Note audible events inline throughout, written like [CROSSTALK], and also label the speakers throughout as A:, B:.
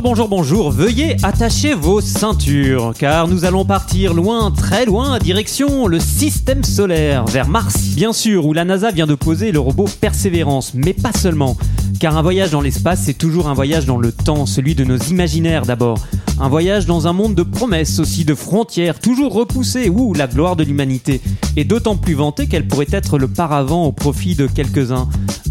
A: Bonjour, bonjour, bonjour. Veuillez attacher vos ceintures, car nous allons partir loin, très loin, direction le système solaire, vers Mars, bien sûr, où la NASA vient de poser le robot Persévérance, mais pas seulement. Car un voyage dans l'espace, c'est toujours un voyage dans le temps, celui de nos imaginaires d'abord. Un voyage dans un monde de promesses, aussi de frontières, toujours repoussées, où la gloire de l'humanité est d'autant plus vantée qu'elle pourrait être le paravent au profit de quelques-uns.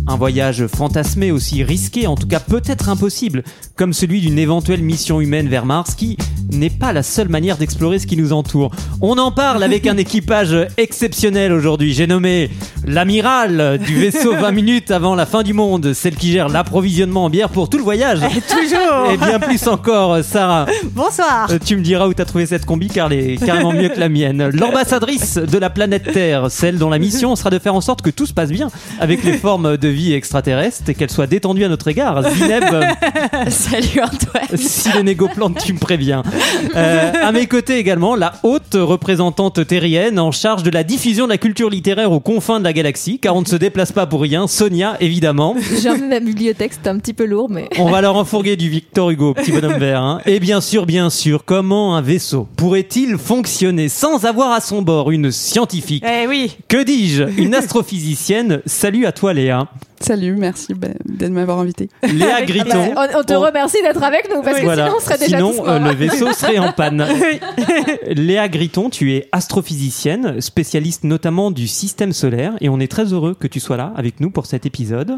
A: Un voyage fantasmé aussi risqué, en tout cas peut-être impossible, comme celui d'une éventuelle mission humaine vers Mars qui n'est pas la seule manière d'explorer ce qui nous entoure. On en parle avec un [LAUGHS] équipage exceptionnel aujourd'hui. J'ai nommé l'amiral du vaisseau 20 [LAUGHS] minutes avant la fin du monde, celle qui gère l'approvisionnement en bière pour tout le voyage.
B: Toujours
A: Et bien plus encore, Sarah.
B: Bonsoir
A: Euh, Tu me diras où t'as trouvé cette combi car elle est carrément mieux que la mienne. [LAUGHS] L'ambassadrice de la planète Terre, celle dont la mission sera de faire en sorte que tout se passe bien avec les formes de vie extraterrestres et qu'elles soient détendues à notre égard. Zineb, euh, [LAUGHS]
B: Salut Antoine
A: si les négoplantes, tu me préviens. Euh, à mes côtés également, la haute représentante terrienne en charge de la diffusion de la culture littéraire aux confins de la galaxie, car on ne se déplace pas pour rien. Sonia, évidemment.
C: J'ai emmené ma bibliothèque, c'était un petit peu lourd, mais.
A: On va leur enfourguer du Victor Hugo, petit bonhomme vert. hein. Et bien sûr, bien sûr, comment un vaisseau pourrait-il fonctionner sans avoir à son bord une scientifique
B: Eh oui
A: Que dis-je? Une astrophysicienne Salut à toi Léa.
D: Salut, merci ben, de m'avoir invité.
A: Léa Griton.
C: On, on te remercie d'être avec nous parce que
A: Voilà.
C: sinon on serait déjà
A: Sinon, euh, le vaisseau serait en panne. [LAUGHS] [LAUGHS] Léa Griton, tu es astrophysicienne, spécialiste notamment du système solaire, et on est très heureux que tu sois là avec nous pour cet épisode.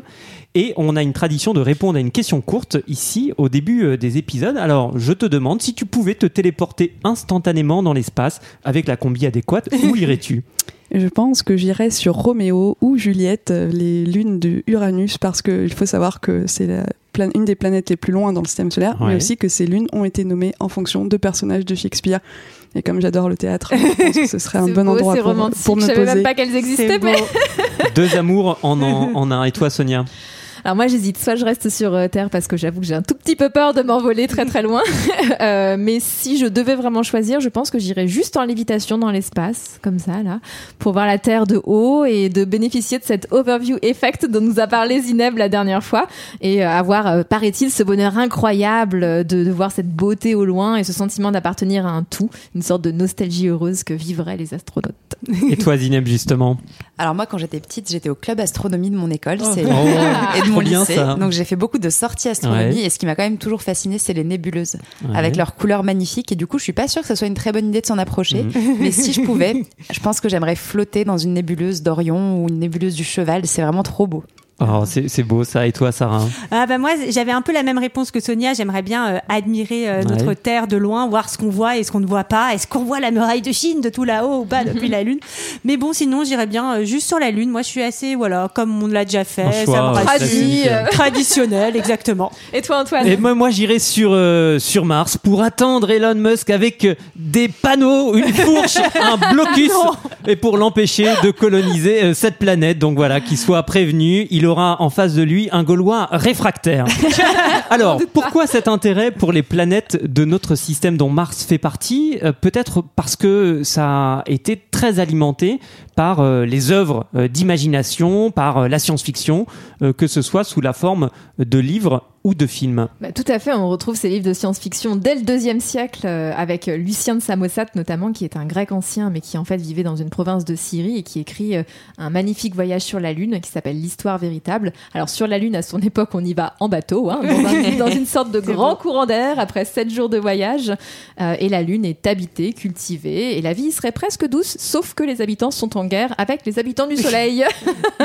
A: Et on a une tradition de répondre à une question courte ici au début euh, des épisodes. Alors, je te demande si tu pouvais te téléporter instantanément dans l'espace avec la combi adéquate, où irais-tu?
D: Je pense que j'irai sur Roméo ou Juliette, euh, les lunes de Uranus, parce qu'il faut savoir que c'est la plan- une des planètes les plus loin dans le système solaire,
A: Ouais.
D: mais aussi que ces lunes ont été nommées en fonction de personnages de Shakespeare. Et comme j'adore le théâtre, je pense que ce serait un [LAUGHS] bon
C: beau,
D: endroit pour,
C: romantique.
D: pour me
C: Je savais
D: poser.
C: même pas qu'elles existaient. Mais...
A: Deux amours en, en, en un. Et toi, Sonia?
C: Alors moi j'hésite, soit je reste sur euh, Terre parce que j'avoue que j'ai un tout petit peu peur de m'envoler très très loin. [LAUGHS] Euh, mais si je devais vraiment choisir, je pense que j'irais juste en lévitation dans l'espace, comme ça là, pour voir la Terre de haut et de bénéficier de cet overview effect dont nous a parlé Zineb la dernière fois et euh, avoir, euh, paraît-il, ce bonheur incroyable euh, de, de voir cette beauté au loin et ce sentiment d'appartenir à un tout, une sorte de nostalgie heureuse que vivraient les astronautes.
A: Et toi, Zineb, justement?
E: Alors moi, quand j'étais petite, j'étais au club astronomie de mon école c'est-
A: Oh,
E: et de mon lycée.
A: ça.
E: Donc j'ai fait beaucoup de sorties astronomie.
A: Ouais.
E: Et ce qui m'a quand même toujours fasciné, c'est les nébuleuses,
A: Ouais.
E: avec leurs couleurs magnifiques. Et du coup, je suis pas sûre que ce soit une très bonne idée de s'en approcher.
A: Mhm. [LAUGHS]
E: Mais si je pouvais, [LAUGHS] je pense que j'aimerais flotter dans une nébuleuse d'Orion ou une nébuleuse du Cheval. C'est vraiment trop beau.
A: Oh, c'est c'est beau ça. Et toi, Sarah
B: Ah bah moi j'avais un peu la même réponse que Sonia, j'aimerais bien euh, admirer euh, notre
A: Ouais.
B: Terre de loin, voir ce qu'on voit et ce qu'on ne voit pas, est-ce qu'on voit la muraille de Chine de tout là-haut ou pas depuis [LAUGHS] la Lune? Mais bon sinon j'irais bien euh, juste sur la Lune, moi je suis assez, voilà, comme on l'a déjà fait,
A: choix,
B: ça me rassure.
A: classique.
B: Traditionnel, exactement. [LAUGHS]
C: Et toi Antoine?
A: Et moi, moi j'irai sur, euh, sur Mars pour attendre Elon Musk avec des panneaux, une fourche, [LAUGHS] un blocus, et pour l'empêcher de coloniser euh, cette planète. Donc voilà, qu'il soit prévenu, il aura en face de lui un Gaulois réfractaire. [LAUGHS] Alors, pourquoi cet intérêt pour les planètes de notre système dont Mars fait partie? Euh, Peut-être parce que ça a été très alimenté par euh, les œuvres euh, d'imagination, par la science-fiction, que ce soit sous la forme de livres ou de films.
C: Bah, tout à fait, on retrouve ces livres de science-fiction dès le deuxième siècle euh, avec euh, Lucien de Samosate notamment, qui est un grec ancien mais qui en fait vivait dans une province de Syrie et qui écrit euh, un magnifique voyage sur la Lune qui s'appelle l'histoire véritable. Alors sur la Lune, à son époque, on y va en bateau, hein, dans, un- [LAUGHS] dans une sorte de grand courant d'air après sept jours de voyage. Euh, et la Lune est habitée, cultivée et la vie y serait presque douce, sauf que les habitants sont en guerre avec les habitants du [LAUGHS] Soleil.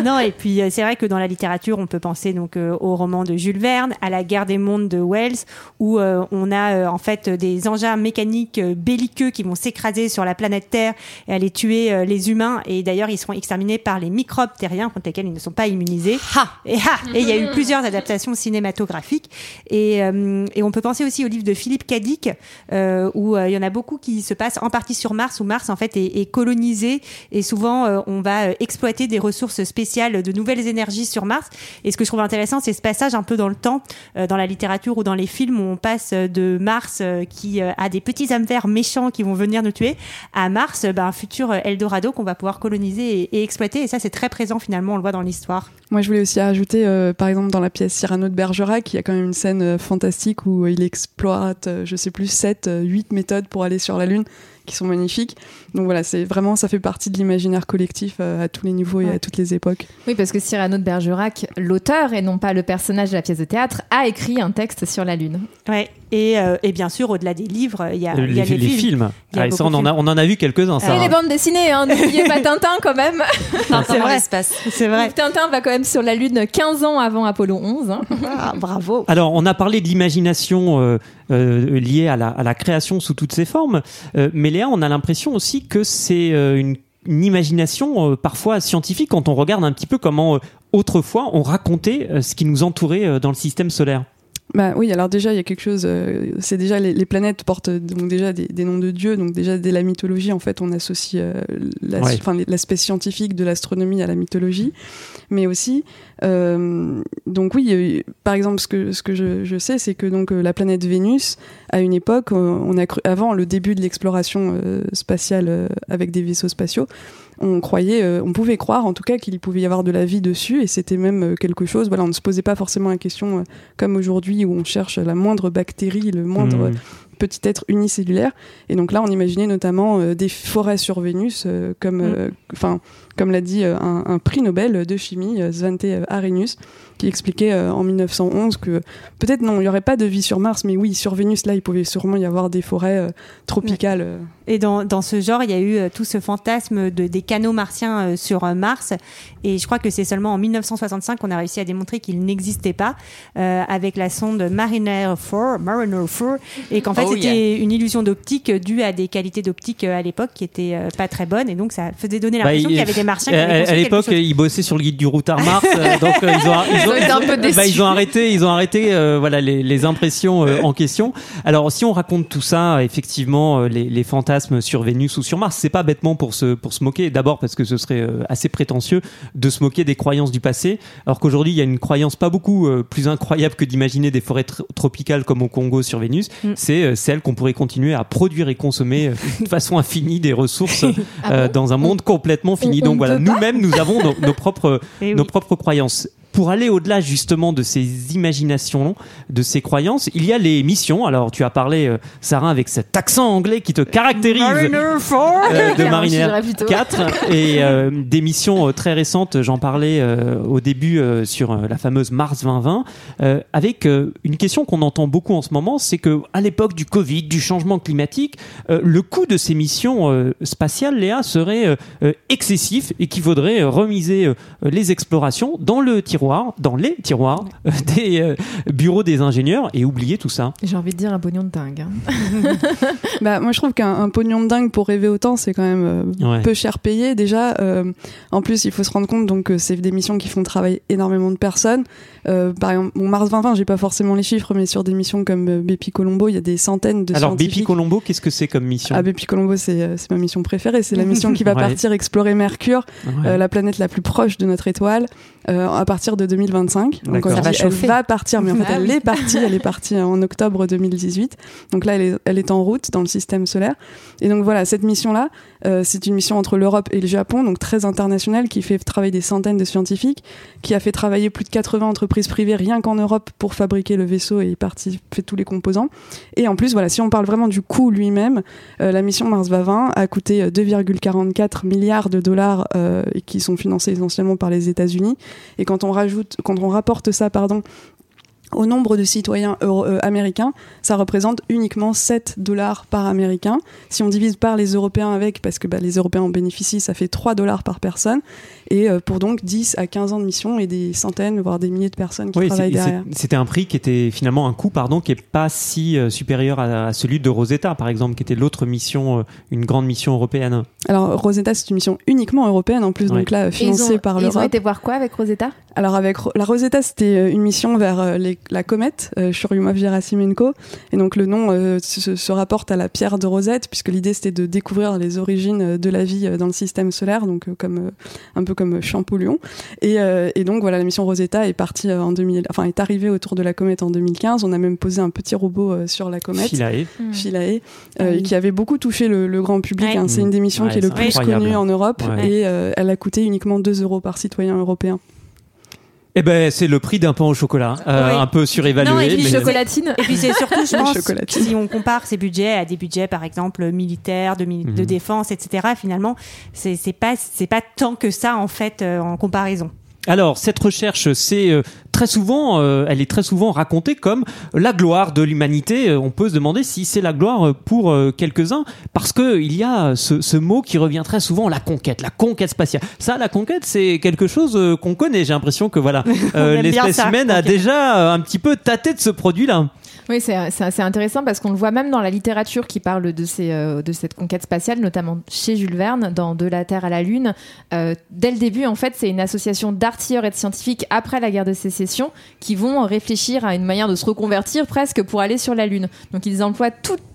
B: non, et puis euh, c'est vrai que dans la littérature, on peut penser donc euh, au roman de Jules Verne, à la guerre des mondes de Wells, où euh, on a euh, en fait des engins mécaniques euh, belliqueux qui vont s'écraser sur la planète Terre et aller tuer euh, les humains. Et d'ailleurs, ils seront exterminés par les microbes terriens contre lesquels ils ne sont pas immunisés. Et ha Et il y a eu plusieurs adaptations cinématographiques. Et, euh, et on peut penser aussi au livre de Philippe Cadic, euh, où il y en a beaucoup qui se passent en partie sur Mars, où Mars en fait est, est colonisé et souvent on va exploiter des ressources spéciales, de nouvelles énergies sur Mars. Et ce que je trouve intéressant, c'est ce passage un peu dans le temps, dans la littérature ou dans les films, où on passe de Mars euh, qui euh, a des petits âmes verts méchants qui vont venir nous tuer, à Mars, euh, ben, un futur euh, Eldorado qu'on va pouvoir coloniser et, exploiter. Et ça, c'est très présent finalement, on le voit dans l'histoire.
D: Moi, je voulais aussi rajouter, euh, par exemple, dans la pièce Cyrano de Bergerac, il y a quand même une scène euh, fantastique où euh, il exploite, euh, je sais plus, 7, 8 méthodes pour aller sur la Lune qui sont magnifiques. Donc voilà, c'est vraiment, ça fait partie de l'imaginaire collectif euh, à tous les niveaux et
B: Ouais.
D: à toutes les époques.
C: Oui, parce que Cyrano de Bergerac, l'auteur et non pas le personnage de la pièce de théâtre, a écrit un texte sur la Lune.
B: Ouais. Et, euh, et bien sûr, au-delà des livres, il y a, il y a
A: les,
B: les,
A: les
B: films.
A: films.
B: Il y a
A: Ah, et ça, on en, a, on en a vu quelques-uns, ça.
C: Et les bandes dessinées, hein, n'oubliez [LAUGHS] pas Tintin quand même.
B: c'est vrai.
E: l'espace.
B: C'est vrai.
C: Tintin va quand même sur la Lune 15 ans avant Apollo 11. hein.
B: Ah, bravo.
A: Alors, on a parlé de l'imagination euh, euh, liée à la, à la création sous toutes ses formes, euh, mais Léa, on a l'impression aussi que c'est euh, une, une imagination euh, parfois scientifique quand on regarde un petit peu comment euh, autrefois on racontait euh, ce qui nous entourait euh, dans le système solaire.
D: Bah oui, alors déjà il y a quelque chose. euh, c'est déjà les, les planètes portent euh, donc déjà des, des noms de dieux, donc déjà dès la mythologie en fait on associe euh, la-
A: Ouais.
D: l'aspect scientifique de l'astronomie à la mythologie, mais aussi euh, donc oui, par exemple ce que ce que je, je sais c'est que donc euh, la planète Vénus à une époque on a cru avant le début de l'exploration euh, spatiale euh, avec des vaisseaux spatiaux on croyait, euh, on pouvait croire en tout cas qu'il pouvait y avoir de la vie dessus et c'était même euh, quelque chose. Voilà, on ne se posait pas forcément la question euh, comme aujourd'hui où on cherche la moindre bactérie, le moindre
A: Mmh.
D: petit être unicellulaire. Et donc là, on imaginait notamment euh, des forêts sur Vénus, euh, comme, euh, enfin, comme l'a dit euh, un, un prix Nobel de chimie, euh, Svante Arrhenius, qui expliquait euh, en 1911 que peut-être non, il n'y aurait pas de vie sur Mars, mais oui, sur Vénus, là, il pouvait sûrement y avoir des forêts euh, tropicales. euh.
B: Et dans, dans ce genre, il y a eu euh, tout ce fantasme de, des canaux martiens euh, sur euh, Mars. Et je crois que c'est seulement en 1965 qu'on a réussi à démontrer qu'ils n'existaient pas euh, avec la sonde Mariner 4, Mariner 4, et qu'en fait
E: Oh,
B: c'était une illusion d'optique due à des qualités d'optique euh, à l'époque qui étaient euh, pas très bonnes. Et donc ça faisait donner
A: Bah,
B: l'impression
A: il-
B: qu'il y avait des martiens qui
A: À,
B: avaient
A: l'époque, ils bossaient sur le guide du routard Mars, euh, [LAUGHS] donc euh, ils ont, ils ont,
E: ont un peu
A: bah, ils ont arrêté, ils ont arrêté, euh, voilà les, les impressions euh, en question. Alors, si on raconte tout ça, effectivement, euh, les, les fantasmes sur Vénus ou sur Mars, c'est pas bêtement pour se pour se moquer. D'abord parce que ce serait euh, assez prétentieux de se moquer des croyances du passé, alors qu'aujourd'hui, il y a une croyance pas beaucoup euh, plus incroyable que d'imaginer des forêts tr- tropicales comme au Congo sur Vénus.
B: Mm.
A: C'est euh, celle qu'on pourrait continuer à produire et consommer euh, [LAUGHS] de façon infinie des ressources
C: Ah bon
A: dans un monde complètement fini.
C: on
A: Donc voilà, nous-mêmes, nous avons nos, nos propres, [LAUGHS]
B: Eh oui.
A: nos propres croyances. Pour aller au-delà justement de ces imaginations, de ces croyances, il y a les missions. Alors tu as parlé, euh, Sarah, avec cet accent anglais qui te caractérise
B: Mariner 4
A: euh, de [LAUGHS] Mariner
C: dirais plutôt.
A: 4 et euh, des missions très récentes. J'en parlais au début sur la fameuse Mars 2020 euh, avec une question qu'on entend beaucoup en ce moment, c'est que à l'époque du Covid, du changement climatique, le coût de ces missions spatiales, Léa, serait excessif et qu'il faudrait remiser les explorations dans le tiroir, dans les tiroirs euh, des euh, bureaux des ingénieurs et oublier tout ça.
C: J'ai envie de dire un pognon de dingue. hein. [LAUGHS]
D: Bah, moi, je trouve qu'un un pognon de dingue pour rêver autant, c'est quand même euh,
A: Ouais.
D: peu cher payé. Déjà, euh, en plus, il faut se rendre compte donc que c'est des missions qui font travailler énormément de personnes. Euh, par exemple, bon, Mars 2020, j'ai pas forcément les chiffres, mais sur des missions comme euh, Bepi Colombo, il y a des centaines de
A: Alors
D: scientifiques.
A: Bepi Colombo, qu'est-ce que c'est comme mission?
D: Ah, Bepi Colombo, c'est euh, c'est ma mission préférée. C'est la mission qui va [LAUGHS]
A: Ouais.
D: partir explorer Mercure,
A: Ouais.
D: euh, la planète la plus proche de notre étoile, euh, à partir de 2025. Donc,
E: Ça
D: je
E: va
D: elle va partir, mais en fait,
C: Ah
D: elle
C: oui.
D: est partie. Elle est partie en octobre 2018. Donc là, elle est, elle est en route dans le système solaire. Et donc voilà, cette mission-là, euh, c'est une mission entre l'Europe et le Japon, donc très internationale, qui fait travailler des centaines de scientifiques, qui a fait travailler plus de 80 entreprises privées rien qu'en Europe pour fabriquer le vaisseau et partie fait tous les composants. Et en plus, voilà, si on parle vraiment du coût lui-même, euh, la mission Mars 20 a coûté euh, 2,44 milliards de dollars euh, et qui sont financés essentiellement par les États-Unis. Et quand on rajoute, quand on rapporte ça, pardon, au nombre de citoyens euh, américains, ça représente uniquement 7 dollars par américain. Si on divise par les Européens avec, parce que bah, les Européens en bénéficient, ça fait 3 dollars par personne. Et euh, pour donc 10 à 15 ans de mission et des centaines, voire des milliers de personnes qui
A: Oui,
D: travaillent derrière.
A: c'était un prix qui était finalement un coût, pardon, qui est pas si euh, supérieur à, à celui de Rosetta, par exemple, qui était l'autre mission, euh, une grande mission européenne.
D: Alors Rosetta, c'est une mission uniquement européenne en plus,
A: Ouais.
D: donc là financée
C: ont,
D: par
C: ils ont
D: l'Europe.
C: été voir quoi avec Rosetta?
D: Alors avec Ro- la Rosetta, c'était une mission vers euh, les- la comète euh, Churyumov-Gerasimenko, et donc le nom euh, se, se rapporte à la pierre de Rosette, puisque l'idée c'était de découvrir les origines de la vie dans le système solaire, donc euh, comme euh, un peu comme Champollion. Et, euh, et donc voilà, la mission Rosetta est partie euh, en 2000, enfin est arrivée autour de la comète en 2015. On a même posé un petit robot euh, sur la comète.
A: Philae.
D: Philae,
B: Ah
D: euh,
B: oui.
D: qui avait beaucoup touché le, le grand public.
B: Ouais.
D: hein. C'est une des missions
A: Ouais,
D: qui est le plus
A: incroyable.
D: connue en Europe
A: Ouais.
D: et euh, elle a coûté uniquement 2 euros par citoyen européen.
A: Eh ben, c'est le prix d'un pain au chocolat, euh,
B: Oui.
A: un peu surévalué.
B: Non, et puis
A: mais-
C: Chocolatine.
B: Et puis c'est surtout, je [LAUGHS] pense, si on compare ces budgets à des budgets, par exemple, militaires, de, mili- de
A: Mhm.
B: défense, etc., finalement, c'est c'est pas, c'est pas tant que ça, en fait, euh, en comparaison.
A: Alors, cette recherche, c'est euh, très souvent, euh, elle est très souvent racontée comme la gloire de l'humanité. Euh, On peut se demander si c'est la gloire pour quelques-uns, parce que il y a ce, ce mot qui revient très souvent, la conquête, la conquête spatiale. Ça, la conquête, c'est quelque chose qu'on connaît. J'ai l'impression que voilà, [LAUGHS] euh, l'espèce humaine a déjà un petit peu tâté de ce produit-là.
C: Oui, c'est intéressant parce qu'on le voit même dans la littérature qui parle de, ces, euh, de cette conquête spatiale, notamment chez Jules Verne, dans De la Terre à la Lune. Euh, dès le début, en fait, c'est une association d'artilleurs et de scientifiques après la guerre de sécession qui vont réfléchir à une manière de se reconvertir presque pour aller sur la Lune. Donc, ils emploient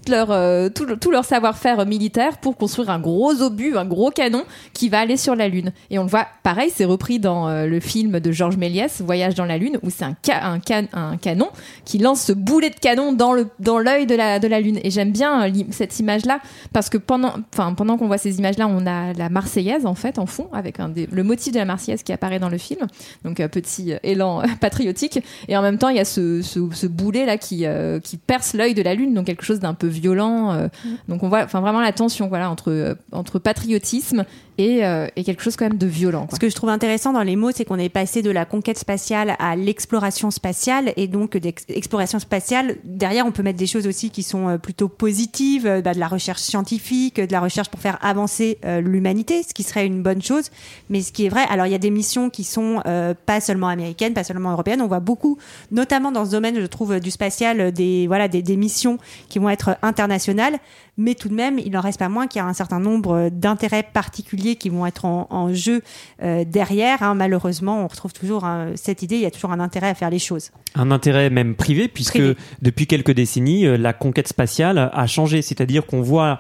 C: leur, euh, tout, le- tout leur savoir-faire militaire pour construire un gros obus, un gros canon qui va aller sur la Lune. Et on le voit, pareil, c'est repris dans euh, le film de Georges Méliès, Voyage dans la Lune, où c'est un, ca- un, can- un canon qui lance ce boulet de canon dans le dans l'œil de la de la lune. Et j'aime bien euh, cette image là parce que pendant pendant qu'on voit ces images là on a la marseillaise en fait en fond avec le motif de la marseillaise qui apparaît dans le film. Donc petit élan [LAUGHS] patriotique. Et en même temps il y a ce, ce, ce boulet là qui qui perce l'œil de la lune donc quelque chose d'un peu violent euh, donc on voit enfin vraiment la tension voilà entre euh, entre patriotisme et, euh, et quelque chose quand même de violent.
B: Ce que je trouve intéressant dans les mots, c'est qu'on est passé de la conquête spatiale à l'exploration spatiale, et donc d'exploration spatiale, derrière, on peut mettre des choses aussi qui sont euh, plutôt positives, euh, bah, de la recherche scientifique, de la recherche pour faire avancer euh, l'humanité, ce qui serait une bonne chose. Mais ce qui est vrai, alors il y a des missions qui sont euh, pas seulement américaines, pas seulement européennes. On voit beaucoup, notamment dans ce domaine, je trouve, du spatial, des voilà des, des missions qui vont être internationales. Mais tout de même, il n'en reste pas moins qu'il y a un certain nombre euh, d'intérêts particuliers qui vont être en, en jeu euh, derrière. hein. Malheureusement, on retrouve toujours hein, cette idée, il y a toujours un intérêt à faire les choses.
A: Un intérêt même privé, puisque
B: Privé.
A: depuis quelques décennies, euh, la conquête spatiale a changé. C'est-à-dire qu'on voit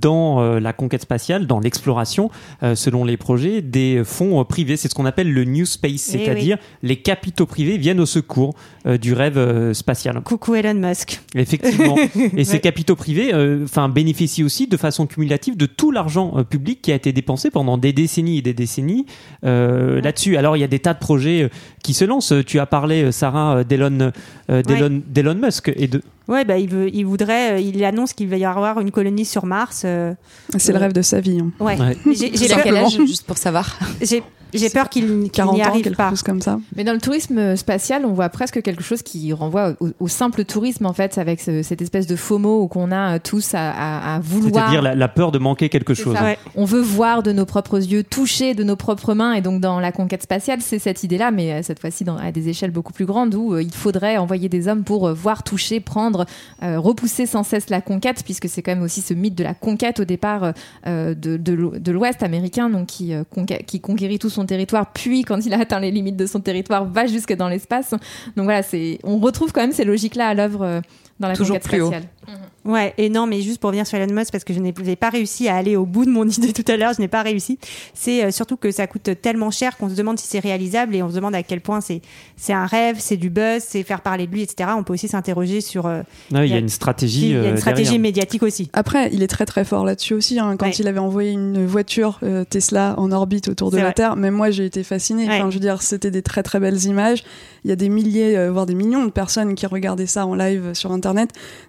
A: dans euh, la conquête spatiale, dans l'exploration, euh, selon les projets, des fonds euh, privés. C'est ce qu'on appelle le New Space,
B: Eh
A: c'est-à-dire les capitaux privés viennent au secours euh, du rêve euh, spatial.
B: Coucou Elon Musk.
A: Effectivement. [LAUGHS] Et ces
B: Ouais.
A: capitaux privés euh, enfin, bénéficient aussi de façon cumulative de tout l'argent euh, public qui a été dépensé pendant des décennies et des décennies euh, là-dessus. Alors, il y a des tas de projets euh, qui se lancent. Tu as parlé, euh, Sarah, euh, d'Elon, euh, d'Elon Musk et de,
B: Ouais, bah, il, veut, il voudrait, euh, il annonce qu'il va y avoir une colonie sur Mars. euh,
D: C'est le rêve de sa vie. hein.
B: ouais.
A: Ouais.
B: Mais J'ai
E: quel âge, juste pour savoir?
B: J'ai- peur qu'il
D: 40
B: n'y
D: ans,
B: arrive
D: quelque
B: pas.
D: chose comme ça.
C: Mais dans le tourisme spatial, on voit presque quelque chose qui renvoie au, au simple tourisme, en fait, avec ce- cette espèce de FOMO qu'on a euh, tous à, à- à vouloir.
A: c'est-à-dire la, la peur de manquer quelque chose.
B: Ouais.
C: On veut voir de nos propres yeux, toucher de nos propres mains, et donc dans la conquête spatiale, c'est cette idée-là, mais euh, cette fois-ci à des échelles beaucoup plus grandes, où euh, il faudrait envoyer des hommes pour euh, voir, toucher, prendre, euh, repousser sans cesse la conquête, puisque c'est quand même aussi ce mythe de la conquête au départ euh, de, de l'O- de l'Ouest américain, donc qui, euh, qui conquérit tout son territoire, puis quand il a atteint les limites de son territoire, va jusque dans l'espace. Donc voilà, c'est, on retrouve quand même ces logiques-là à l'œuvre euh, dans la
E: Toujours
C: conquête
E: plus haut.
C: spatiale.
B: Ouais, et non, mais juste pour revenir sur Elon Musk, parce que je n'ai pas réussi à aller au bout de mon [LAUGHS] idée tout à l'heure, je n'ai pas réussi. C'est euh, surtout que ça coûte tellement cher qu'on se demande si c'est réalisable et on se demande à quel point c'est c'est un rêve, c'est du buzz, c'est faire parler de lui, etc. On peut aussi s'interroger sur. euh,
A: Ouais, il y a une stratégie.
B: il y a
A: euh,
B: une stratégie
A: derrière.
B: médiatique aussi.
D: Après, il est très très fort là-dessus aussi. hein. Quand
B: Ouais.
D: il avait envoyé une voiture euh, Tesla en orbite autour de la
B: vrai.
D: Terre, même moi j'ai été fascinée.
B: Ouais.
D: Enfin, je veux dire, c'était des très très belles images. Il y a des milliers, euh, voire des millions de personnes qui regardaient ça en live sur Internet.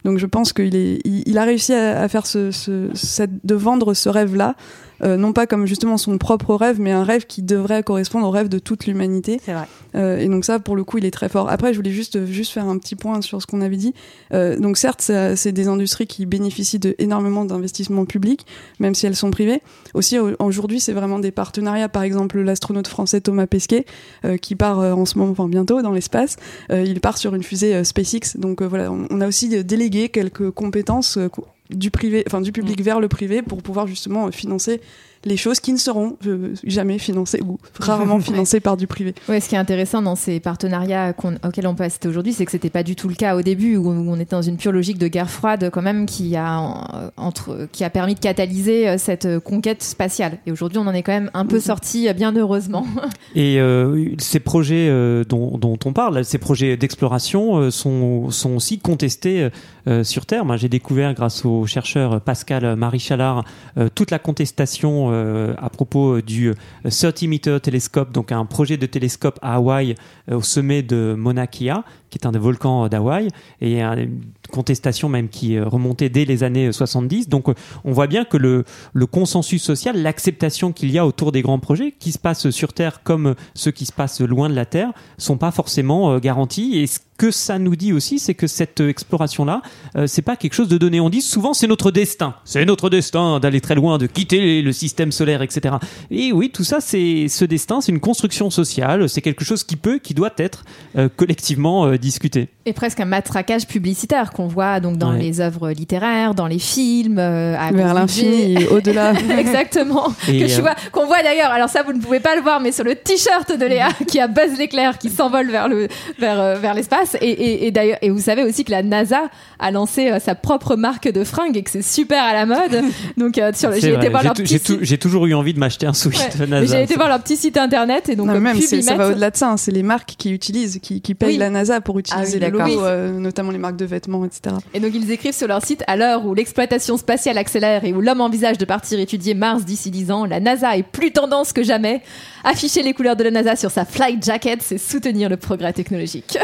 D: Donc je pense qu'il a réussi à, faire de vendre ce rêve-là. Euh, non pas comme justement son propre rêve, mais un rêve qui devrait correspondre au rêve de toute l'humanité.
B: C'est vrai.
D: Euh, et donc ça, pour le coup, il est très fort. Après, je voulais juste juste faire un petit point sur ce qu'on avait dit. Euh, donc certes, c'est des industries qui bénéficient de énormément d'investissements publics, même si elles sont privées. Aussi, au- aujourd'hui, c'est vraiment des partenariats. Par exemple, l'astronaute français Thomas Pesquet, euh, qui part euh, en ce moment, enfin bientôt, dans l'espace. Euh, il part sur une fusée SpaceX. Donc voilà, on, on a aussi délégué quelques compétences co- du privé, enfin du public vers le privé pour pouvoir justement euh, financer les choses qui ne seront euh, jamais financées ou rarement [LAUGHS] financées par du privé.
C: Ouais, ce qui est intéressant dans ces partenariats auxquels on peut assister aujourd'hui, c'est que c'était pas du tout le cas au début, où on était dans une pure logique de guerre froide, quand même, qui a, euh, entre, qui a permis de catalyser euh, cette conquête spatiale. Et aujourd'hui, on en est quand même un peu sorti, bien heureusement. [LAUGHS]
A: Et euh, ces projets euh, dont, dont on parle, ces projets d'exploration euh, sont, sont aussi contestés euh, sur Terre. J'ai découvert grâce au chercheur Pascal Marie-Chalard euh, toute la contestation euh, à propos du 30 meter télescope, donc un projet de télescope à Hawaï euh, au sommet de Mauna Kea, qui est un des volcans d'Hawaï, et une contestation même qui remontait dès les années 70. Donc, euh, on voit bien que le, consensus social, l'acceptation qu'il y a autour des grands projets qui se passent sur Terre comme ceux qui se passent loin de la Terre sont pas forcément euh, garantis. Et ce que ça nous dit aussi, c'est que cette exploration-là, euh, c'est pas quelque chose de donné. On dit souvent c'est notre destin, c'est notre destin d'aller très loin, de quitter le système solaire, etc. Et oui, tout ça, c'est ce destin, c'est une construction sociale, c'est quelque chose qui peut, qui doit être euh, collectivement discuté.
C: Et presque un matraquage publicitaire qu'on voit donc dans
A: Ouais.
C: les œuvres littéraires, dans les films, euh, à
D: Vers l'infini [LAUGHS] au-delà.
C: Exactement.
A: Et,
C: que
A: euh,
C: vois, qu'on voit d'ailleurs. Alors ça, vous ne pouvez pas le voir, mais sur le t-shirt de Léa, [LAUGHS] qui a Buzz l'éclair qui s'envole vers le vers euh, vers l'espace. Et, et, et d'ailleurs, et vous savez aussi que la NASA a lancé euh, sa propre marque de fringues et que c'est super à la mode. [LAUGHS] Donc euh, sur j'ai
A: vrai.
C: été voir
A: J'ai
C: leur petit
A: toujours eu envie de m'acheter un sweat
C: Ouais.
A: NASA.
C: J'ai été voir leur petit site internet et donc
D: Non, même, ça va au-delà de ça. hein. C'est les marques qui utilisent, qui, qui payent
C: Oui.
D: la NASA pour utiliser
E: oui,
D: le
E: d'accord.
D: logo,
E: Oui.
D: euh, notamment les marques de vêtements, etc.
C: Et donc ils écrivent sur leur site à l'heure où l'exploitation spatiale accélère et où l'homme envisage de partir étudier Mars d'ici 10 ans, la NASA est plus tendance que jamais. Afficher les couleurs de la NASA sur sa flight jacket, c'est soutenir le progrès technologique.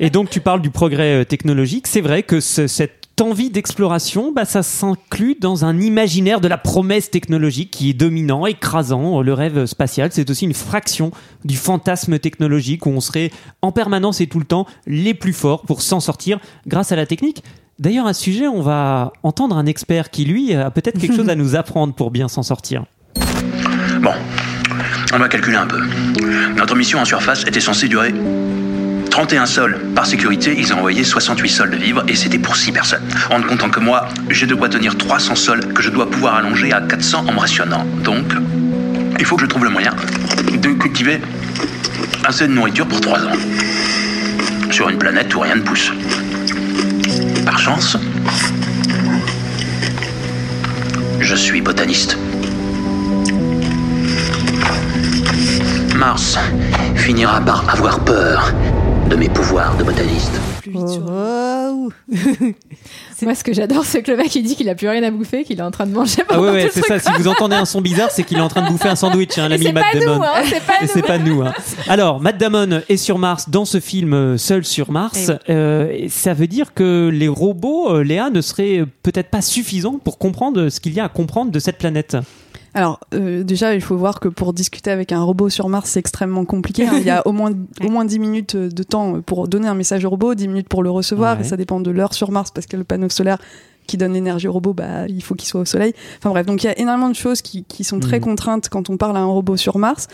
A: Et donc tu parles du progrès euh, technologique. C'est vrai que ce- cette envie d'exploration, bah, ça s'inclut dans un imaginaire de la promesse technologique qui est dominant, écrasant. Le rêve spatial, c'est aussi une fraction du fantasme technologique où on serait en permanence et tout le temps les plus forts pour s'en sortir grâce à la technique. D'ailleurs, à ce sujet, on va entendre un expert qui, lui, a peut-être quelque chose à [LAUGHS] nous apprendre pour bien s'en sortir.
F: Bon, on va calculer un peu. Notre mission en surface était censée durer 31 sols. Par sécurité, ils ont envoyé 68 sols de vivres et c'était pour 6 personnes. En ne comptant que moi, j'ai de quoi tenir 300 sols que je dois pouvoir allonger à 400 en me rationnant. Donc, il faut que je trouve le moyen de cultiver assez de nourriture pour 3 ans. Sur une planète où rien ne pousse. Par chance, je suis botaniste. Mars finira par avoir peur de mes pouvoirs de botaniste.
B: Oh. [LAUGHS] [LAUGHS]
C: Moi, ce que j'adore, c'est que le mec il dit qu'il a plus rien à bouffer, qu'il est en train de manger.
A: Ah ouais, c'est ça. Si vous entendez un son bizarre, c'est qu'il est en train de bouffer un sandwich, hein, l'ami
C: c'est
A: Matt
C: pas nous,
A: Damon.
C: hein, c'est pas nous.
A: c'est pas nous. hein. [LAUGHS] Alors, Matt Damon est sur Mars dans ce film euh, Seul sur Mars.
B: Eh
A: Euh, ça veut dire que les robots, euh, Léa, ne seraient peut-être pas suffisants pour comprendre ce qu'il y a à comprendre de cette planète.
D: Alors euh, déjà, il faut voir que pour discuter avec un robot sur Mars, c'est extrêmement compliqué. hein. Il y a au moins [LAUGHS] au moins 10 minutes de temps pour donner un message au robot, 10 minutes pour le recevoir,
A: Ouais.
D: et ça dépend de l'heure sur Mars parce que le panneau solaire qui donne l'énergie au robot, bah, il faut qu'il soit au soleil. Enfin bref, donc il y a énormément de choses qui, qui sont très
A: Mhm.
D: contraintes quand on parle à un robot sur Mars.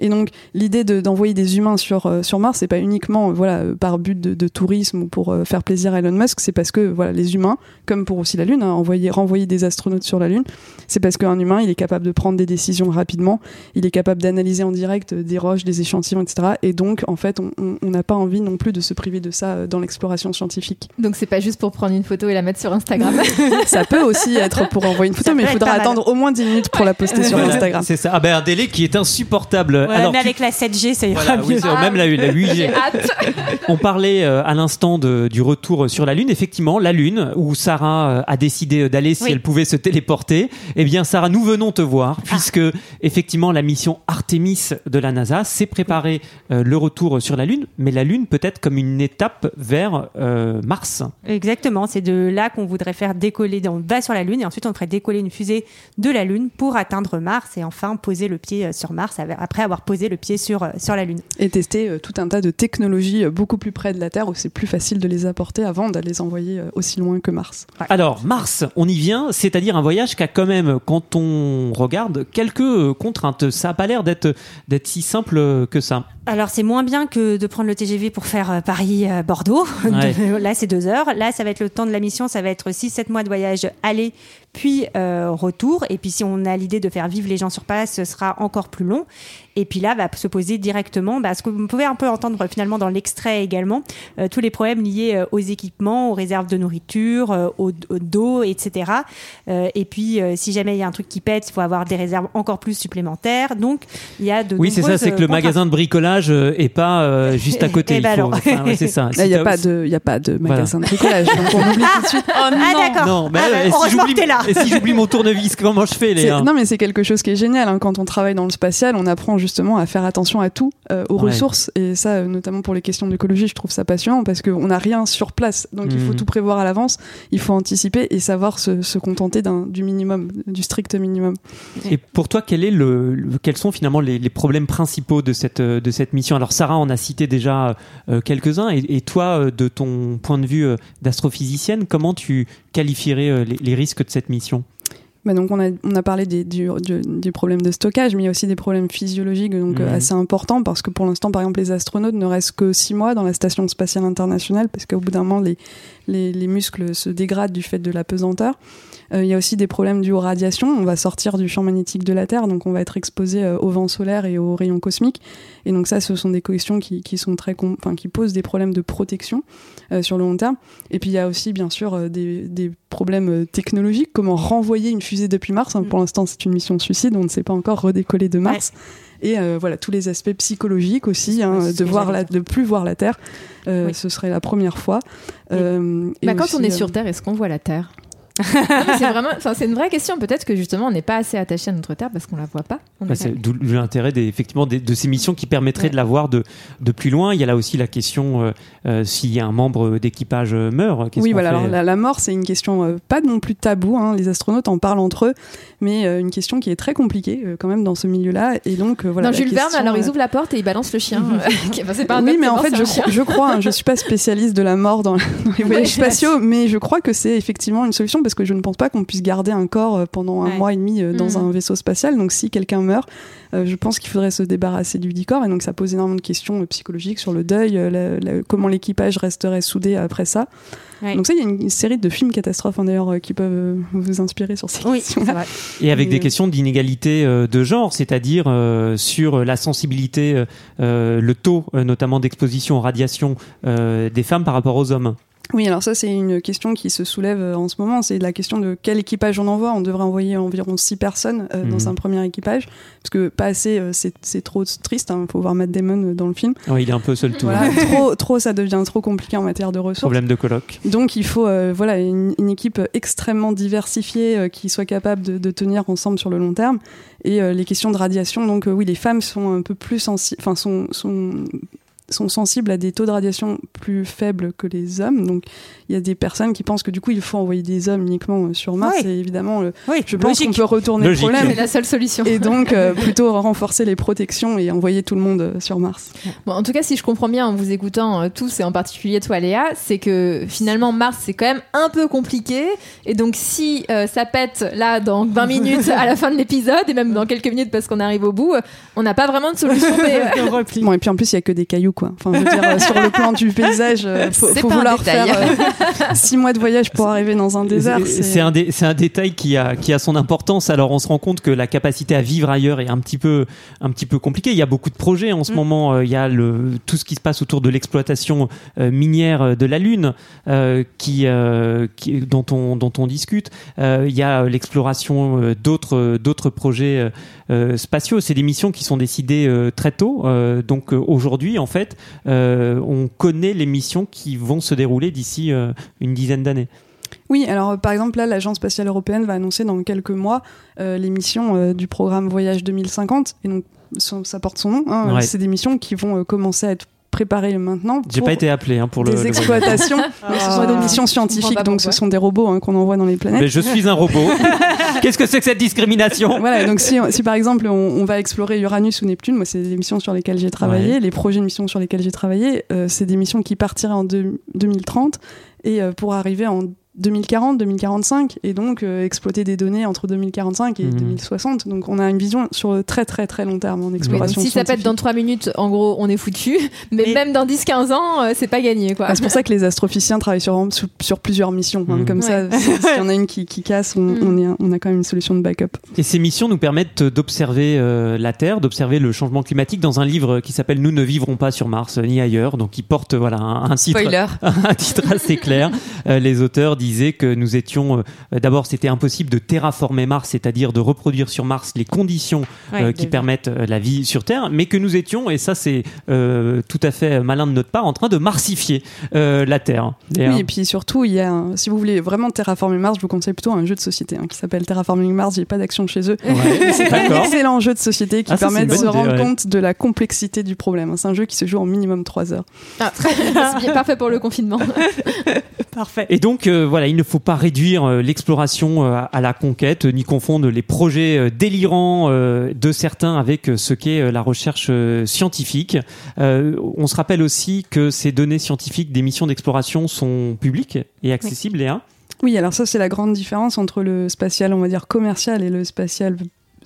D: Et donc l'idée de- d'envoyer des humains sur euh, sur Mars, c'est pas uniquement euh, voilà euh, par but de, de tourisme ou pour euh, faire plaisir à Elon Musk, c'est parce que voilà les humains, comme pour aussi la Lune, hein, envoyer renvoyer des astronautes sur la Lune, c'est parce qu'un humain, il est capable de prendre des décisions rapidement, il est capable d'analyser en direct des roches, des échantillons, etc. Et donc en fait, on- n'a pas envie non plus de se priver de ça dans l'exploration scientifique.
C: Donc c'est pas juste pour prendre une photo et la mettre sur Instagram. [LAUGHS]
D: ça peut aussi être pour envoyer une photo,
B: Ça
D: mais il
B: peut
D: faudra
B: être
D: attendre au moins 10 minutes pour la poster sur
A: Voilà,
D: Instagram.
A: C'est ça. Ah ben un délai qui est insupportable.
B: Ouais,
A: Alors,
B: mais
A: tu-
B: avec la 7G, ça ira
A: voilà,
B: mieux.
A: oui, c'est- même la, la 8G.
C: J'ai hâte.
A: On parlait euh, à l'instant du retour sur la Lune. Effectivement, la Lune, où Sarah euh, a décidé d'aller si
B: Oui.
A: elle pouvait se téléporter. Eh bien, Sarah, nous venons te voir, puisque effectivement, la mission Artemis de la NASA s'est préparée euh, le retour sur la Lune, mais la Lune peut-être comme une étape vers euh, Mars.
B: Exactement, c'est de là qu'on voudrait faire décoller, on va sur la Lune et ensuite on ferait décoller une fusée de la Lune pour atteindre Mars et enfin poser le pied euh, sur Mars après avoir posé le pied sur, euh, sur la Lune.
D: Et tester euh, tout un tas de technologies euh, beaucoup plus près de la Terre où c'est plus facile de les apporter avant d'aller les envoyer euh, aussi loin que Mars.
A: Alors, Mars, on y vient, c'est-à-dire un voyage qui a quand même, quand on regarde, quelques contraintes. Ça n'a pas l'air d'être d'être si simple que ça.
B: Alors c'est moins bien que de prendre le TGV pour faire Paris-Bordeaux.
A: Ouais. [LAUGHS]
B: là c'est deux heures. Là ça va être le temps de la mission, ça va être 6-7 mois de voyage aller puis euh, retour. Et puis si on a l'idée de faire vivre les gens sur place, ce sera encore plus long. Et puis là va se poser directement, bah, ce que vous pouvez un peu entendre finalement dans l'extrait également, euh, tous les problèmes liés euh, aux équipements, aux réserves de nourriture, euh, au, au dos, etc. Euh, et puis euh, si jamais il y a un truc qui pète, il faut avoir des réserves encore plus supplémentaires. Donc il y a de
A: Oui, c'est ça, c'est que le magasin de bricolage euh, est pas euh, [LAUGHS] juste à côté.
B: Eh ben
A: il faut-
B: alors.
A: enfin, ouais, c'est ça. [LAUGHS]
D: Il n'y a,
A: Si
D: pas
A: t'as-
D: de- il y a pas de
A: Voilà.
D: magasin de bricolage, donc on oublie tout de suite. [LAUGHS]
B: Ah d'accord.
A: Non, mais
B: Ah, bah,
A: si
B: heureusement
A: j'oublie-
B: que t'es là.
A: Et si j'oublie mon tournevis, comment je fais, Léa
D: Non, mais c'est quelque chose qui est génial. hein. Quand on travaille dans le spatial, on apprend justement à faire attention à tout, euh, aux
A: Ouais.
D: ressources. Et ça, euh, notamment pour les questions d'écologie, je trouve ça passionnant parce qu'on n'a rien sur place. Donc il faut
A: Mhm.
D: tout prévoir à l'avance, il faut anticiper et savoir se, se contenter du minimum, du strict minimum.
A: Et pour toi, quel est le, le- quels sont finalement les, les problèmes principaux de cette, euh, de cette mission? Alors, Sarah en a cité déjà euh, quelques-uns. Et, et toi, de ton point de vue euh, d'astrophysicienne, comment tu qualifierais les, les risques de cette mission
D: Bah donc on a, on a parlé des, du, problèmes de stockage, mais il y a aussi des problèmes physiologiques donc, euh,
A: Mhm.
D: assez importants parce que pour l'instant, par exemple, les astronautes ne restent que six mois dans la station spatiale internationale parce qu'au bout d'un moment, les, les, les muscles se dégradent du fait de la pesanteur. Euh, il y a aussi des problèmes dus aux radiations. On va sortir du champ magnétique de la Terre, donc on va être exposé euh, au vent solaire et aux rayons cosmiques. Et donc ça, ce sont des questions qui, qui sont très, enfin, qui posent des problèmes de protection euh, sur le long terme. Et puis il y a aussi bien sûr des, des problèmes technologiques, comment renvoyer une fusée depuis Mars. hein.
B: Mm.
D: Pour l'instant, c'est une mission suicide, on ne sait pas encore redécoller de Mars. Et euh, voilà tous les aspects psychologiques aussi, hein, de voir la, de plus voir la Terre. Euh,
B: Oui.
D: Ce serait la première fois. Euh, et
C: Bah, quand
D: aussi,
C: on est sur Terre, est-ce qu'on voit la Terre? C'est vraiment, enfin, c'est une vraie question. Peut-être que justement, on n'est pas assez attaché à notre Terre parce qu'on la voit pas.
A: Bah, c'est D'où l'intérêt des, effectivement des- de ces missions qui permettraient
C: Ouais.
A: de la voir de, de plus loin. Il y a là aussi la question euh, euh, s'il y a un membre d'équipage euh, meurt.
D: Oui, voilà. Alors, la, la mort, c'est une question euh, pas non plus tabou. hein, les astronautes en parlent entre eux, mais euh, une question qui est très compliquée euh, quand même dans ce milieu-là. Et donc, euh, voilà.
C: non,
D: la
C: Jules Verne, alors
D: euh,
C: ils ouvrent la porte et ils balancent le chien. [LAUGHS] qui- enfin, c'est pas un
D: oui, mais en fait, je, crois- je crois, hein, je suis pas spécialiste de la mort dans, dans les [LAUGHS] voyages spatiaux, mais je crois que c'est effectivement une solution parce que je ne pense pas qu'on puisse garder un corps euh, pendant un
B: Ouais.
D: mois et demi euh, dans
C: Mhm.
D: un vaisseau spatial. Donc, si quelqu'un meurt, euh, je pense qu'il faudrait se débarrasser du corps et donc ça pose énormément de questions psychologiques sur le deuil, la- la- comment l'équipage resterait soudé après ça.
B: Ouais.
D: Donc ça, il y a une, une série de films catastrophes hein, d'ailleurs euh, qui peuvent euh, vous inspirer sur ces
B: Oui,
D: questions.
B: c'est vrai.
A: Et avec
D: Mais,
A: des
D: euh,
A: questions d'inégalité euh, de genre, c'est-à-dire euh, sur la sensibilité, le taux euh, notamment d'exposition aux radiations euh, des femmes par rapport aux hommes.
D: Oui, alors ça c'est une question qui se soulève euh, en ce moment, c'est la question de quel équipage on envoie. On devrait envoyer environ six personnes euh,
A: Mhm.
D: dans un premier équipage, parce que pas assez, euh, c'est trop triste. Il faut voir Matt Damon euh, dans le film.
A: Ouais, il est un peu seul tout.
D: Voilà, trop, trop, ça devient trop compliqué en matière de ressources.
A: Problème de colloque.
D: Donc il faut euh, voilà une, une équipe extrêmement diversifiée qui soit capable de, de tenir ensemble sur le long terme. Et les questions de radiation, donc oui, les femmes sont un peu plus sensibles, enfin sont, sont sont sensibles à des taux de radiation plus faibles que les hommes. Donc il y a des personnes qui pensent que du coup il faut envoyer des hommes uniquement euh, sur Mars.
B: Oui.
D: Et évidemment, le-
B: Oui,
D: je pense qu'on peut retourner
A: Logique.
D: le
C: C'est
D: problème.
C: la seule solution.
D: Et donc euh, [LAUGHS] plutôt renforcer les protections et envoyer tout le monde euh, sur Mars.
C: Bon, en tout cas, si je comprends bien en vous écoutant euh, tous et en particulier toi, Léa, c'est que finalement Mars c'est quand même un peu compliqué. Et donc si euh, ça pète là dans 20 [LAUGHS] minutes à la fin de l'épisode et même dans quelques minutes parce qu'on arrive au bout, euh, on n'a pas vraiment de solution. [LAUGHS]
D: Bon, et puis en plus, il y a que des cailloux quoi. Enfin, je veux dire, euh, sur le plan du paysage, euh, [LAUGHS] faut, vouloir faire euh, six mois de voyage pour arriver dans un désert.
A: C'est- un, dé- c'est un détail qui a, qui a son importance. Alors on se rend compte que la capacité à vivre ailleurs est un petit peu, un petit peu compliquée. Il y a beaucoup de projets en ce moment. Euh, Il y a le, tout ce qui se passe autour de l'exploitation euh, minière de la Lune euh, qui, euh, qui- dont, on, dont on discute. Euh, il y a l'exploration d'autres, d'autres projets spatiaux. C'est des missions qui sont décidées euh, très tôt. Euh, donc aujourd'hui, en fait, euh, on connaît les missions qui vont se dérouler d'ici euh, une dizaine d'années.
D: Oui, alors par exemple là, l'Agence spatiale européenne va annoncer dans quelques mois euh, les missions du programme Voyage 2050, et donc ça, porte son nom. hein,
A: Ouais.
D: C'est des missions qui vont commencer à être préparées maintenant.
A: J'ai pas été appelé hein, pour le.
D: des
A: le
D: exploitations, [LAUGHS] mais ce sont des
B: Ah.
D: missions scientifiques, donc ce sont des robots hein, qu'on envoie dans les planètes.
A: Mais je suis un robot. [LAUGHS] Qu'est-ce que c'est que cette discrimination?
D: Voilà, donc si, si par exemple on, on va explorer Uranus ou Neptune, moi c'est des missions sur lesquelles j'ai travaillé,
A: Ouais.
D: les projets de missions sur lesquels j'ai travaillé, euh, c'est des missions qui partiraient en deux- 2030 et euh, pour arriver en 2040, 2045 et donc euh, exploiter des données entre 2045 et
A: Mhm.
D: 2060. Donc on a une vision sur le très très très long terme en
C: Oui,
D: exploration.
C: si ça pète dans 3 minutes, en gros, on est foutu. [LAUGHS] Mais,
B: Mais-
C: même dans 10-15 ans, euh, c'est pas gagné, quoi.
D: Ah, c'est pour ça que les astrophysiciens travaillent sur, sur, sur plusieurs missions. hein.
A: Mhm.
D: Comme ça, si- s'il [LAUGHS] y en a une qui, qui casse, on,
C: Mhm.
D: on, est, on a quand même une solution de backup.
A: Et ces missions nous permettent d'observer euh, la Terre, d'observer le changement climatique dans un livre qui s'appelle Nous ne vivrons pas sur Mars euh, ni ailleurs. Donc, il porte voilà un, un titre.
E: Spoiler. [LAUGHS]
A: un titre assez clair. Euh, les auteurs que nous étions euh, d'abord c'était impossible de terraformer Mars, c'est-à-dire de reproduire sur Mars les conditions
B: Ouais,
A: euh, qui permettent euh, la vie sur Terre, mais que nous étions et ça c'est euh, tout à fait malin de notre part en train de marsifier euh, la Terre. Et,
D: Oui, et puis surtout, il y a un- si vous voulez vraiment terraformer Mars, je vous conseille plutôt un jeu de société hein, qui s'appelle Terraforming Mars. J'ai pas d'action chez eux.
A: ouais, [LAUGHS]
D: C'est un excellent jeu de société qui
A: Ah,
D: permet de se
A: idée,
D: rendre
A: ouais.
D: compte de la complexité du problème. C'est un jeu qui se joue en minimum 3 heures.
C: Ah, [LAUGHS] c'est bien parfait pour le confinement. [LAUGHS]
B: Parfait.
A: Et donc euh, il ne faut pas réduire euh, l'exploration euh, à la conquête, ni confondre les projets euh, délirants euh, de certains avec euh, ce qu'est euh, la recherche euh, scientifique. Euh, on se rappelle aussi que ces données scientifiques des missions d'exploration sont publiques et accessibles, Léa?
D: Oui, alors ça, c'est la grande différence entre le spatial, on va dire, commercial et le spatial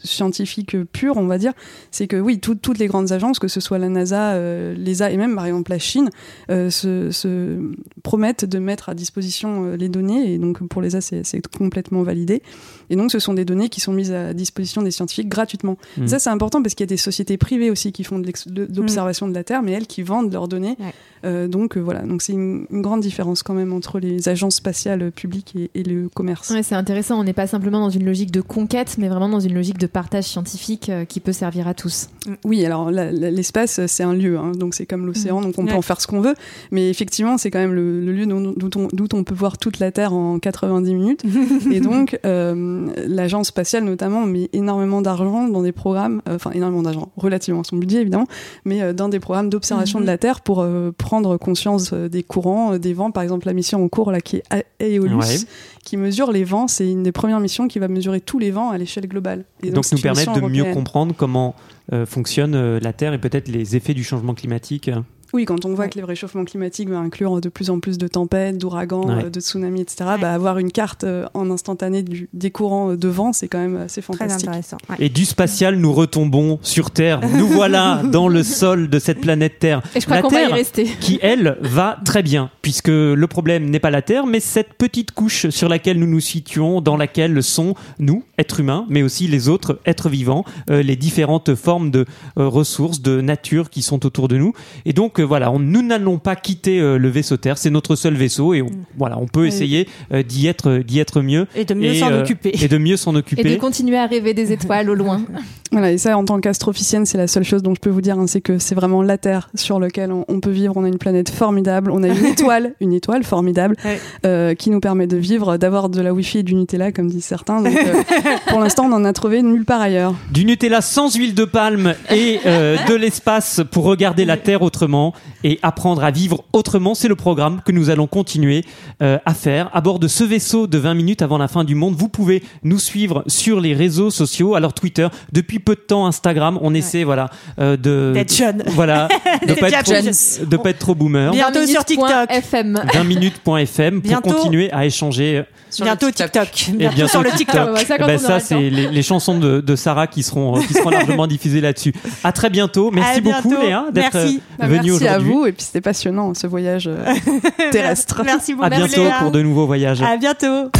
D: scientifique pur, on va dire, c'est que oui, tout- toutes les grandes agences, que ce soit la NASA, euh, l'ESA et même par exemple la Chine, euh, se, se promettent de mettre à disposition euh, les données. Et donc pour l'ESA, c'est complètement validé. Et donc ce sont des données qui sont mises à disposition des scientifiques gratuitement.
A: Mm.
D: Ça, c'est important parce qu'il y a des sociétés privées aussi qui font de l'observation de la Terre, mais elles qui vendent leurs données.
B: Ouais.
D: Euh, donc euh, voilà, donc c'est une, une grande différence quand même entre les agences spatiales publiques et, et le commerce.
C: Ouais, c'est intéressant. On n'est pas simplement dans une logique de conquête, mais vraiment dans une logique de partage scientifique euh, qui peut servir à tous.
D: Oui, alors la- la- l'espace, euh, c'est un lieu, hein, donc c'est comme l'océan, donc on peut en faire ce qu'on veut, mais effectivement, c'est quand même le, le lieu dont, d'où on, d'où on peut voir toute la Terre en 90 minutes. [LAUGHS] et donc, euh, l'agence spatiale notamment met énormément d'argent dans des programmes, euh, enfin énormément d'argent, relativement à son budget évidemment, mais euh, dans des programmes d'observation de la Terre pour euh, prendre conscience des courants, des vents. Par exemple, la mission en cours là qui est Aeolus,
A: Ouais.
D: qui mesure les vents, c'est une des premières missions qui va mesurer tous les vents à l'échelle globale. Et
A: donc,
D: c'est
A: nous permettre de mieux comprendre comment euh, fonctionne euh, la Terre et peut-être les effets du changement climatique.
D: Oui, quand on voit
B: Ouais.
D: que le réchauffement climatique va inclure de plus en plus de tempêtes, d'ouragans,
A: Ouais.
D: euh, de tsunamis, etc., bah, avoir une carte euh, en instantané du- des courants euh, de vent, c'est quand même assez
B: Très
D: fantastique.
B: intéressant. ouais.
A: Et du spatial, nous retombons sur Terre. [LAUGHS] Nous voilà dans le sol de cette planète Terre.
C: Et je crois
A: La
C: qu'on va y
A: Terre
C: rester.
A: qui, elle, va très bien, puisque le problème n'est pas la Terre, mais cette petite couche sur laquelle nous nous situons, dans laquelle sont nous, êtres humains, mais aussi les autres êtres vivants, euh, les différentes formes de euh, ressources, de nature qui sont autour de nous. Et donc, voilà, on, nous n'allons pas quitter euh, le vaisseau Terre, c'est notre seul vaisseau, et on- voilà, on peut essayer euh, d'y être, d'y être mieux.
B: Et de mieux
A: Et,
B: s'en
A: euh,
B: occuper.
A: Et de mieux s'en
C: Et de
A: occuper.
C: continuer à rêver des étoiles au loin. [LAUGHS]
D: Voilà, et ça, en tant qu'astrophicienne, c'est la seule chose dont je peux vous dire, hein, c'est que c'est vraiment la Terre sur laquelle on, on peut vivre. On a une planète formidable, on a une [LAUGHS] étoile, une étoile formidable,
B: Ouais.
D: euh, qui nous permet de vivre, d'avoir de la Wi-Fi et du Nutella, comme disent certains. Donc, euh, [LAUGHS] pour l'instant, on en a trouvé nulle part ailleurs.
A: Du Nutella sans huile de palme et euh, de l'espace pour regarder la Terre autrement et apprendre à vivre autrement. C'est le programme que nous allons continuer euh, à faire à bord de ce vaisseau de 20 minutes avant la fin du monde. Vous pouvez nous suivre sur les réseaux sociaux, alors Twitter, depuis peu de temps Instagram. On essaie voilà euh, de
B: d'être jeune,
A: voilà, [LAUGHS] de pas être trop, de pas être trop boomer.
B: Bientôt sur TikTok,
C: 20 [LAUGHS]
A: minutes.fm pour continuer à échanger.
E: Euh,
B: bientôt
E: TikTok.
B: TikTok.
A: Et
B: bientôt sur le
A: TikTok. Ben, ça, c'est les, chansons de, Sarah qui seront qui seront largement diffusées là-dessus. À très bientôt. Merci beaucoup
B: bientôt.
A: Léa d'être venue aujourd'hui.
D: Merci à vous et puis c'était passionnant ce voyage euh, [LAUGHS] terrestre.
B: Merci beaucoup.
A: À bientôt pour de nouveaux voyages.
B: À bientôt.